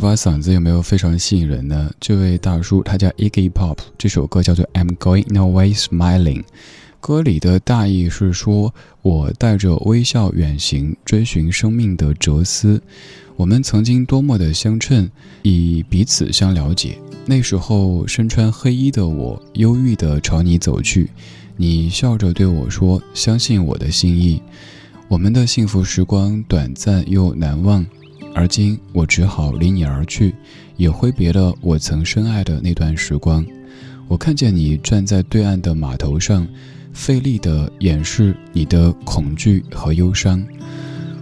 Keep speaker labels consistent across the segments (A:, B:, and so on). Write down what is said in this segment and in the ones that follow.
A: 把嗓子有没有非常吸引人呢？这位大叔他叫 Iggy Pop，这首歌叫做《I'm Going No Way Smiling》。歌里的大意是说，我带着微笑远行，追寻生命的哲思。我们曾经多么的相称，以彼此相了解。那时候身穿黑衣的我，忧郁地朝你走去，你笑着对我说：“相信我的心意。”我们的幸福时光短暂又难忘，而今我只好离你而去，也挥别了我曾深爱的那段时光。我看见你站在对岸的码头上，费力地掩饰你的恐惧和忧伤。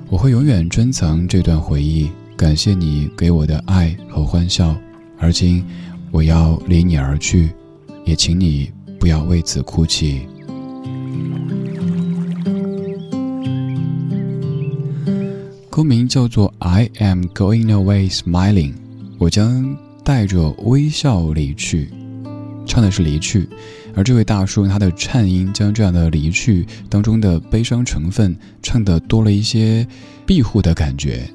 A: 我会永远珍藏这段回忆，感谢你给我的爱和欢笑。而今，我要离你而去，也请你不要为此哭泣。歌名叫做《I Am Going Away Smiling》，我将带着微笑离去，唱的是离去，而这位大叔他的颤音将这样的离去当中的悲伤成分唱得多了一些庇护的感觉。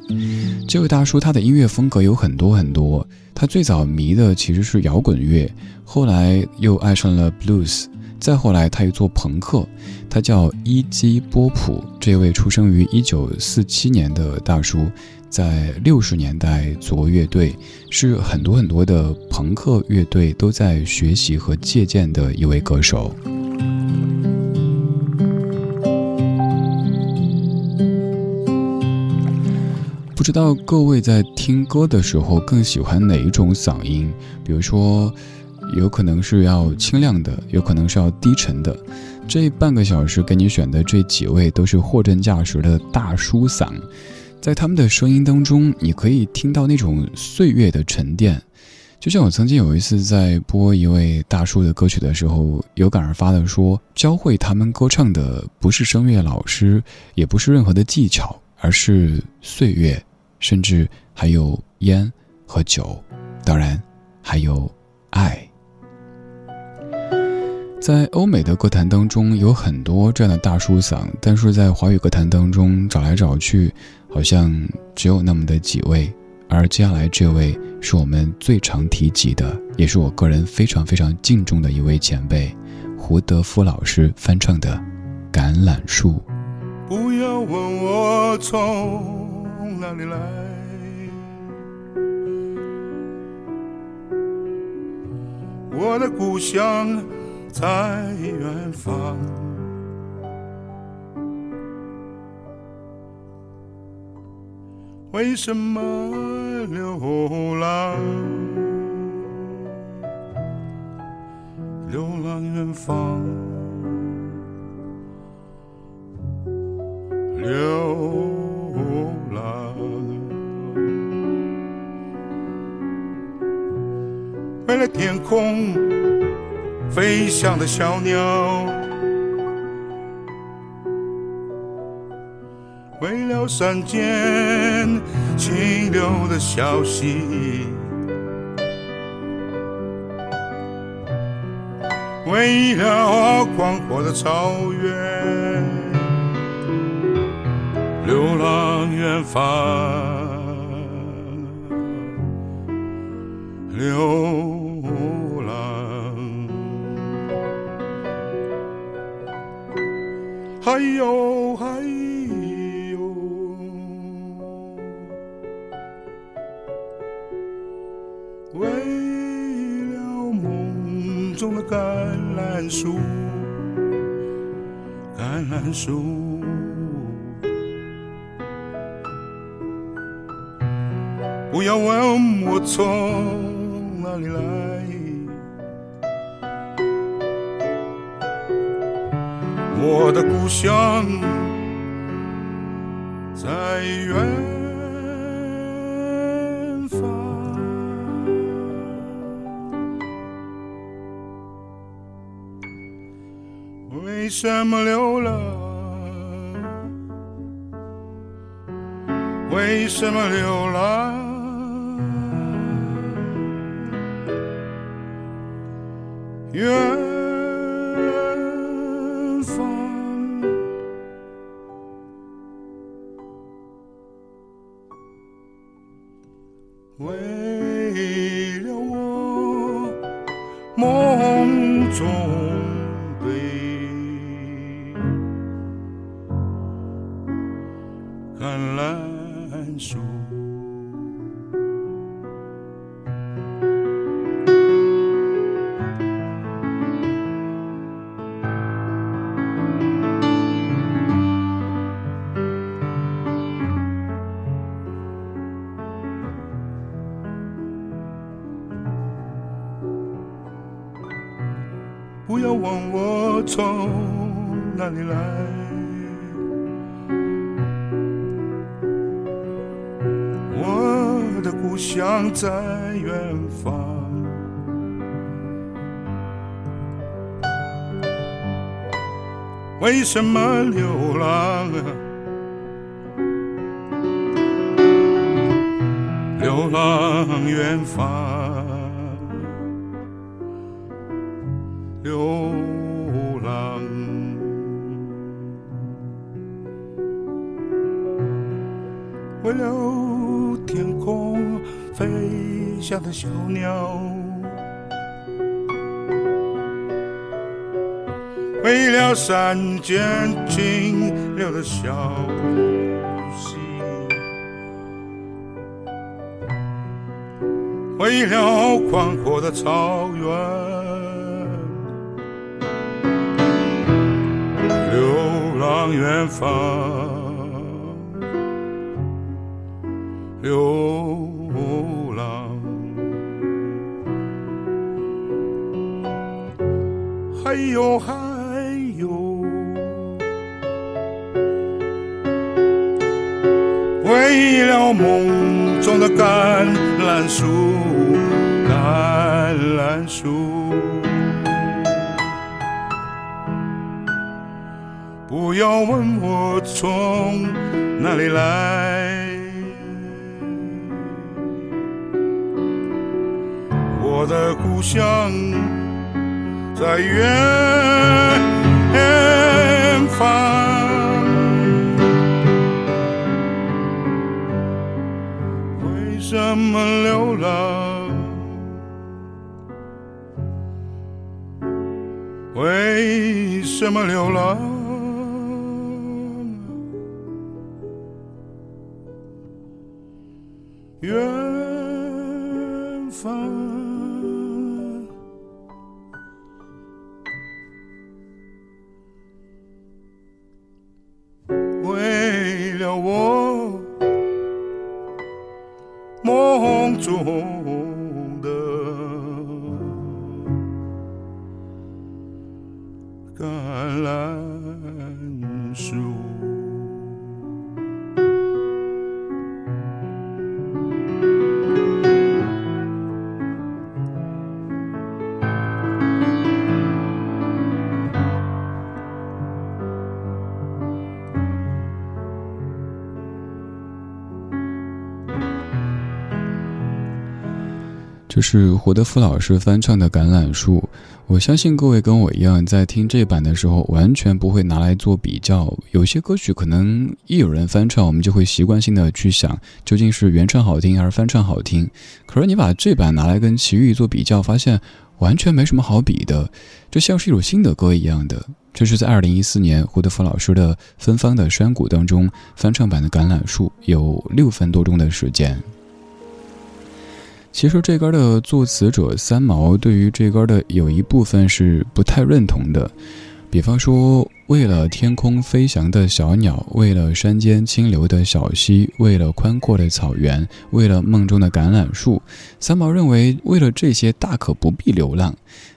A: 这位大叔他的音乐风格有很多很多，他最早迷的其实是摇滚乐，后来又爱上了 blues。再后来，他又做朋克，他叫伊基波普。这位出生于一九四七年的大叔，在六十年代组乐队，是很多很多的朋克乐队都在学习和借鉴的一位歌手。不知道各位在听歌的时候更喜欢哪一种嗓音？比如说。有可能是要清亮的，有可能是要低沉的。这半个小时给你选的这几位都是货真价实的大叔嗓，在他们的声音当中，你可以听到那种岁月的沉淀。就像我曾经有一次在播一位大叔的歌曲的时候，有感而发的说，教会他们歌唱的不是声乐老师，也不是任何的技巧，而是岁月，甚至还有烟和酒，当然还有爱。在欧美的歌坛当中，有很多这样的大叔嗓，但是在华语歌坛当中找来找去，好像只有那么的几位。而接下来这位是我们最常提及的，也是我个人非常非常敬重的一位前辈，胡德夫老师翻唱的《橄榄树》。
B: 不要问我从哪里来，我的故乡。在远方，为什么流浪？流浪远方，流浪。为了天空飞翔的小鸟，为了山间清流的小溪，为了广阔的草原，流浪远方。流还有还有，为了梦中的橄榄树，橄榄树。不要问我从。哪里来？我的故乡在远方。为什么流浪？为什么流浪？远橄榄树。不要问我从哪里来，在远方。为什么流浪？流浪远方。小鸟，为了山间清流的小溪，为了宽阔的草原。流浪远方，流还有还有，为了梦中的橄榄树，橄榄树。不要问我从哪里来，我的故乡在远方。为什么流浪？为什么流浪？远
A: 这是胡德夫老师翻唱的《橄榄树》。我相信各位跟我一样，在听这版的时候，完全不会拿来做比较。有些歌曲可能一有人翻唱，我们就会习惯性的去想，究竟是原唱好听还是翻唱好听。可是你把这版拿来跟齐豫做比较，发现完全没什么好比的，就像是一首新的歌一样的。这是在二零一四年胡德夫老师的《芬芳的山谷》当中翻唱版的《橄榄树》，有六分多钟的时间。其实这歌的作词者三毛对于这歌的有一部分是不太认同的，比方说，为了天空飞翔的小鸟，为了山间清流的小溪，为了宽阔的草原，为了梦中的橄榄树，三毛认为为了这些大可不必流浪。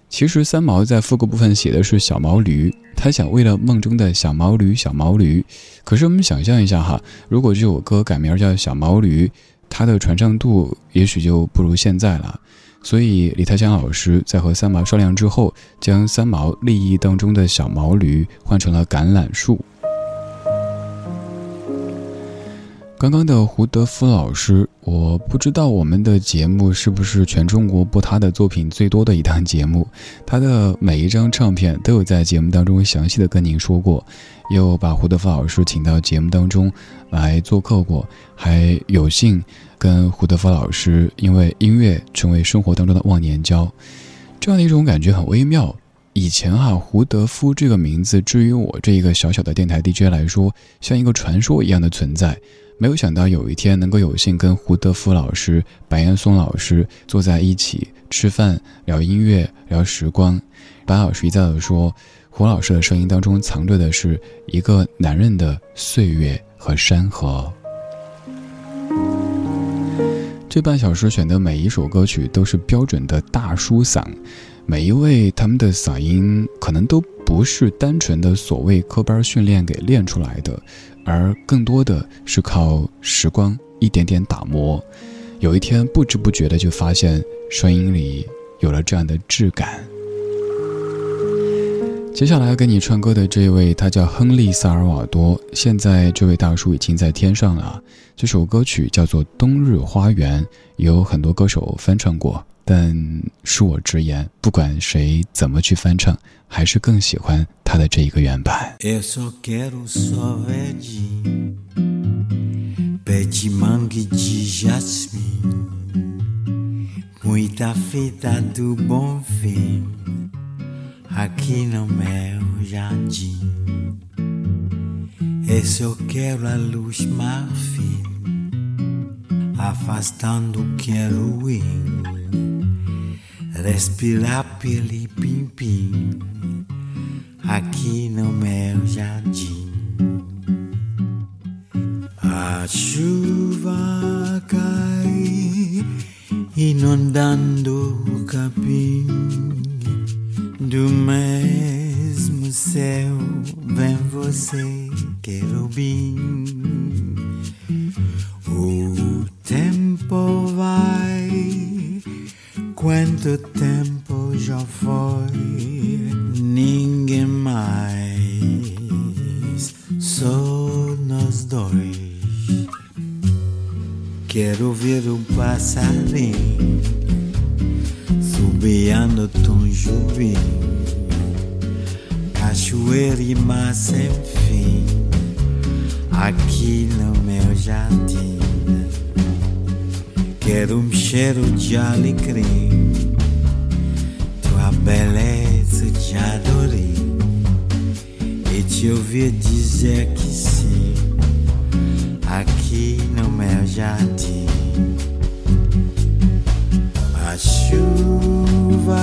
A: 其实三毛在副歌部分写的是小毛驴，他想为了梦中的小毛驴，小毛驴。可是我们想象一下哈，如果这首歌改名叫小毛驴。他的传唱度也许就不如现在了，所以李泰祥老师在和三毛商量之后，将三毛利益当中的小毛驴换成了橄榄树。刚刚的胡德夫老师，我不知道我们的节目是不是全中国播他的作品最多的一档节目。他的每一张唱片都有在节目当中详细的跟您说过，又把胡德夫老师请到节目当中来做客过，还有幸跟胡德夫老师因为音乐成为生活当中的忘年交，这样的一种感觉很微妙。以前哈，胡德夫这个名字，至于我这一个小小的电台 DJ 来说，像一个传说一样的存在。没有想到有一天能够有幸跟胡德夫老师、白岩松老师坐在一起吃饭、聊音乐、聊时光。白老师一再的说，胡老师的声音当中藏着的是一个男人的岁月和山河。这半小时选的每一首歌曲都是标准的大叔嗓，每一位他们的嗓音可能都不是单纯的所谓科班训练给练出来的。而更多的是靠时光一点点打磨，有一天不知不觉的就发现声音里有了这样的质感。接下来跟你唱歌的这位，他叫亨利·萨尔瓦多。现在这位大叔已经在天上了。这首歌曲叫做《冬日花园》，有很多歌手翻唱过。但恕我直言，不管谁怎么去翻唱，还是更喜欢他的这一个原版。
C: Eu só quero só verde, pé de mangue de jasmim, muita fita do bom fim, aqui no meu jardim. Eu só quero a luz marfim, afastando o que é ruim respirar pelo pim-pim aqui no meu jardim. A chuva cai inundando o capim do mesmo céu. Vem você, querubim.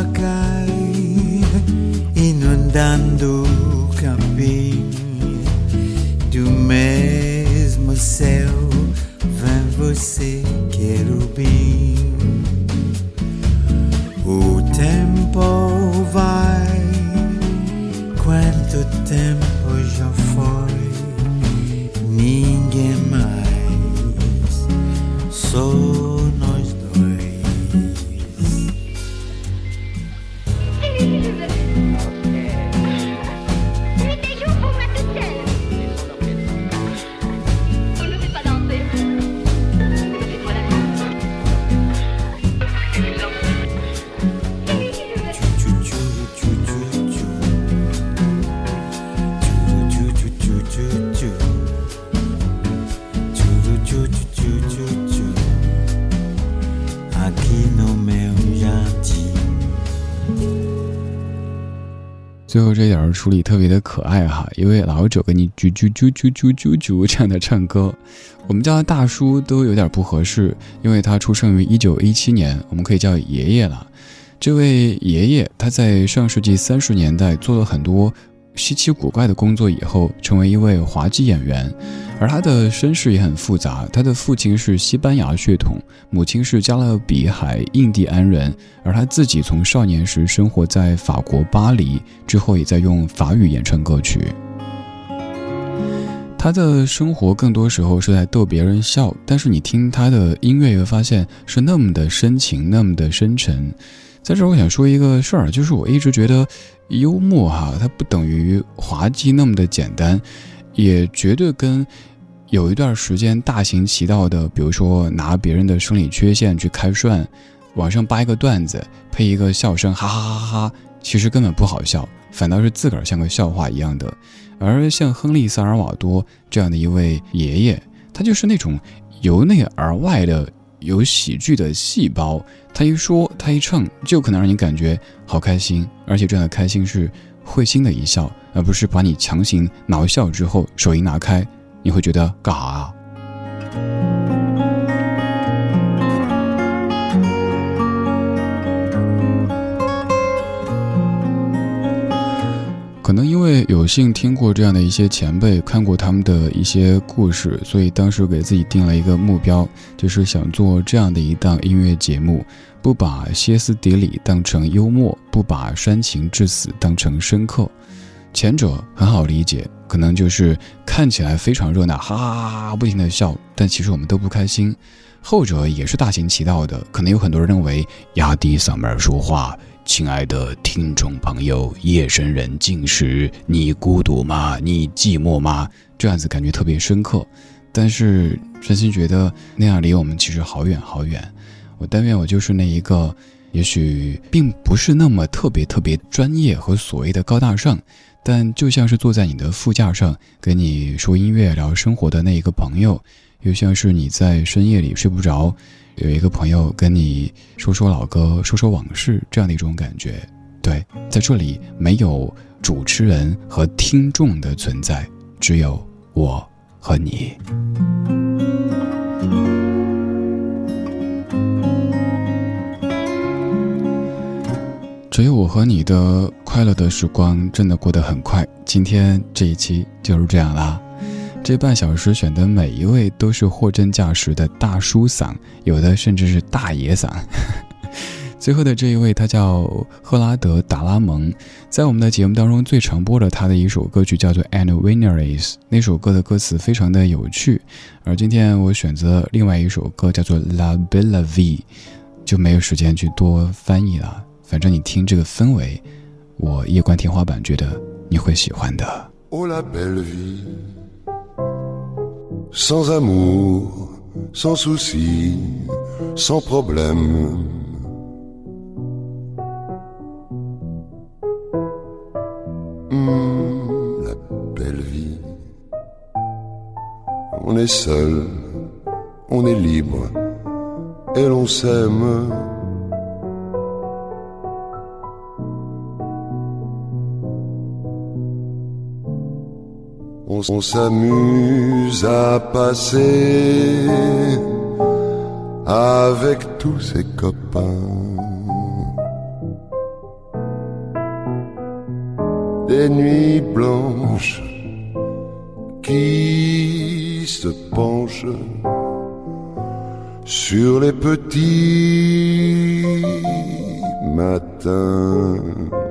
D: akan
A: 最后这点儿处理特别的可爱哈，一位老者给你啾啾啾啾啾啾啾这样的唱歌，我们叫他大叔都有点不合适，因为他出生于一九一七年，我们可以叫爷爷了。这位爷爷他在上世纪三十年代做了很多。稀奇古怪的工作以后，成为一位滑稽演员，而他的身世也很复杂。他的父亲是西班牙血统，母亲是加勒比海印第安人，而他自己从少年时生活在法国巴黎，之后也在用法语演唱歌曲。他的生活更多时候是在逗别人笑，但是你听他的音乐，会发现是那么的深情，那么的深沉。在这儿，我想说一个事儿，就是我一直觉得，幽默哈，它不等于滑稽那么的简单，也绝对跟有一段时间大行其道的，比如说拿别人的生理缺陷去开涮，网上扒一个段子，配一个笑声，哈哈哈哈哈，其实根本不好笑，反倒是自个儿像个笑话一样的。而像亨利·萨尔瓦多这样的一位爷爷，他就是那种由内而外的。有喜剧的细胞，他一说，他一唱，就可能让你感觉好开心，而且这样的开心是会心的一笑，而不是把你强行挠笑之后手一拿开，你会觉得干啥啊？因为有幸听过这样的一些前辈，看过他们的一些故事，所以当时给自己定了一个目标，就是想做这样的一档音乐节目，不把歇斯底里当成幽默，不把煽情致死当成深刻。前者很好理解，可能就是看起来非常热闹，哈哈哈哈不停的笑，但其实我们都不开心。后者也是大行其道的，可能有很多人认为压低嗓门说话。亲爱的听众朋友，夜深人静时，你孤独吗？你寂寞吗？这样子感觉特别深刻，但是真心觉得那样离我们其实好远好远。我但愿我就是那一个，也许并不是那么特别特别专业和所谓的高大上，但就像是坐在你的副驾上跟你说音乐聊生活的那一个朋友，又像是你在深夜里睡不着。有一个朋友跟你说说老歌，说说往事，这样的一种感觉。对，在这里没有主持人和听众的存在，只有我和你。只有我和你的快乐的时光真的过得很快。今天这一期就是这样啦。这半小时选的每一位都是货真价实的大叔嗓，有的甚至是大爷嗓。最后的这一位，他叫赫拉德·达拉蒙，在我们的节目当中最常播的他的一首歌曲叫做《And Winner Is》，那首歌的歌词非常的有趣。而今天我选择另外一首歌叫做《La Bella V》，就没有时间去多翻译了。反正你听这个氛围，我夜观天花板觉得你会喜欢的。
E: sosamu sans souci, sans problème. Mm, la belle vie. On est seul, on est libre, et l'on s'aime. On, s'amuse à passer avec tous ses copains. Des nuits blanches qui se penchent sur les petits matins.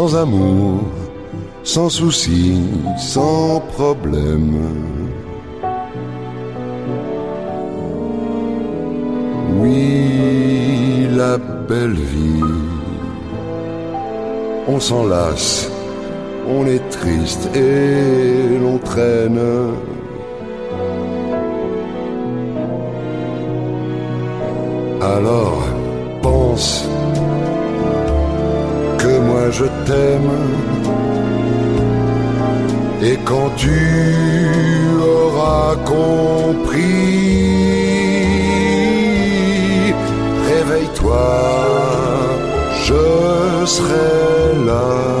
E: Sans amour, sans souci, sans problème. Oui, la belle vie. On s'en lasse, on est triste et l'on traîne. Alors je t'aime. Et quand tu auras compris, réveille-toi, je serai là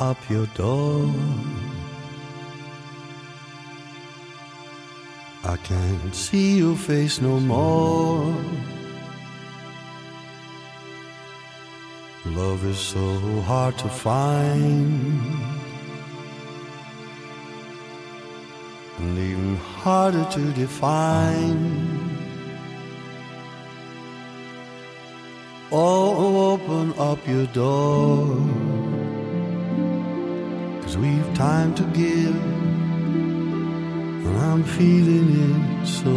F: Up your door. I can't see your face no more. Love is so hard to find. And even harder to define. Oh, open up your door. Cause we've time to give. And I'm feeling it so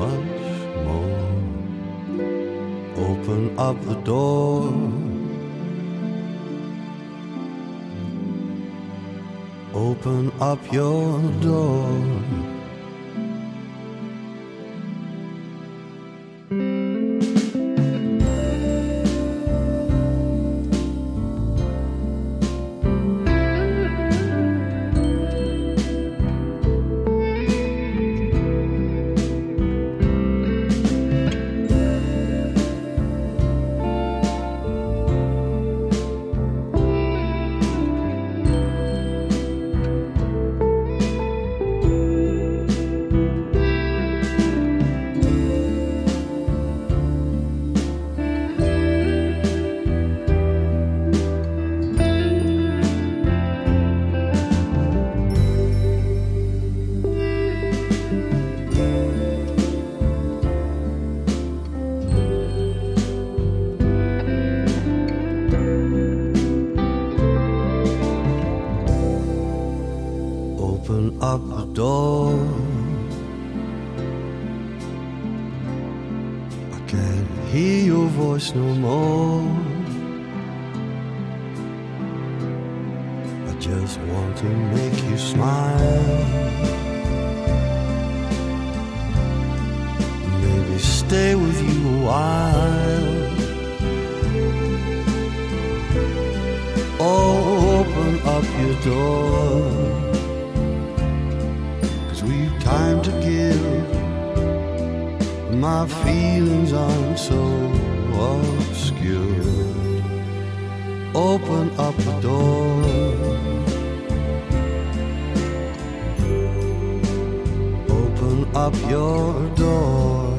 F: much more. Open up the door. Open up your door. Just want to make you smile. Maybe stay with you a while. Oh, open up your door. Cause we've time to give. My feelings aren't so obscure. Open up the door. Up your door.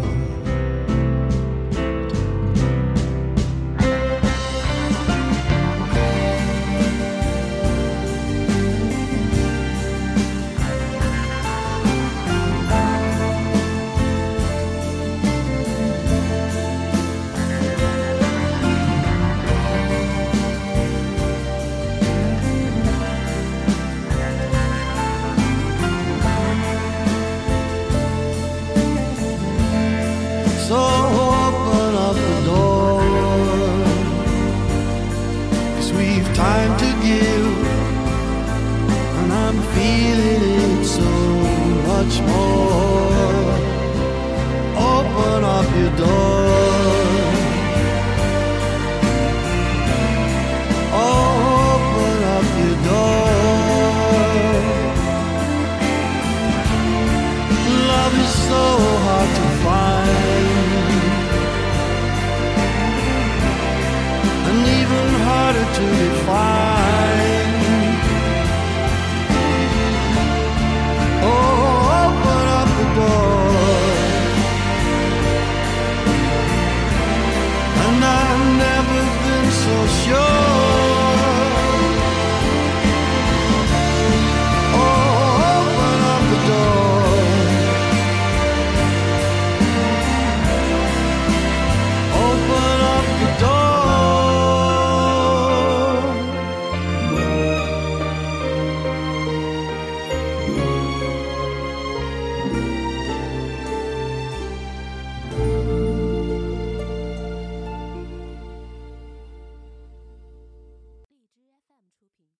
F: to be fine.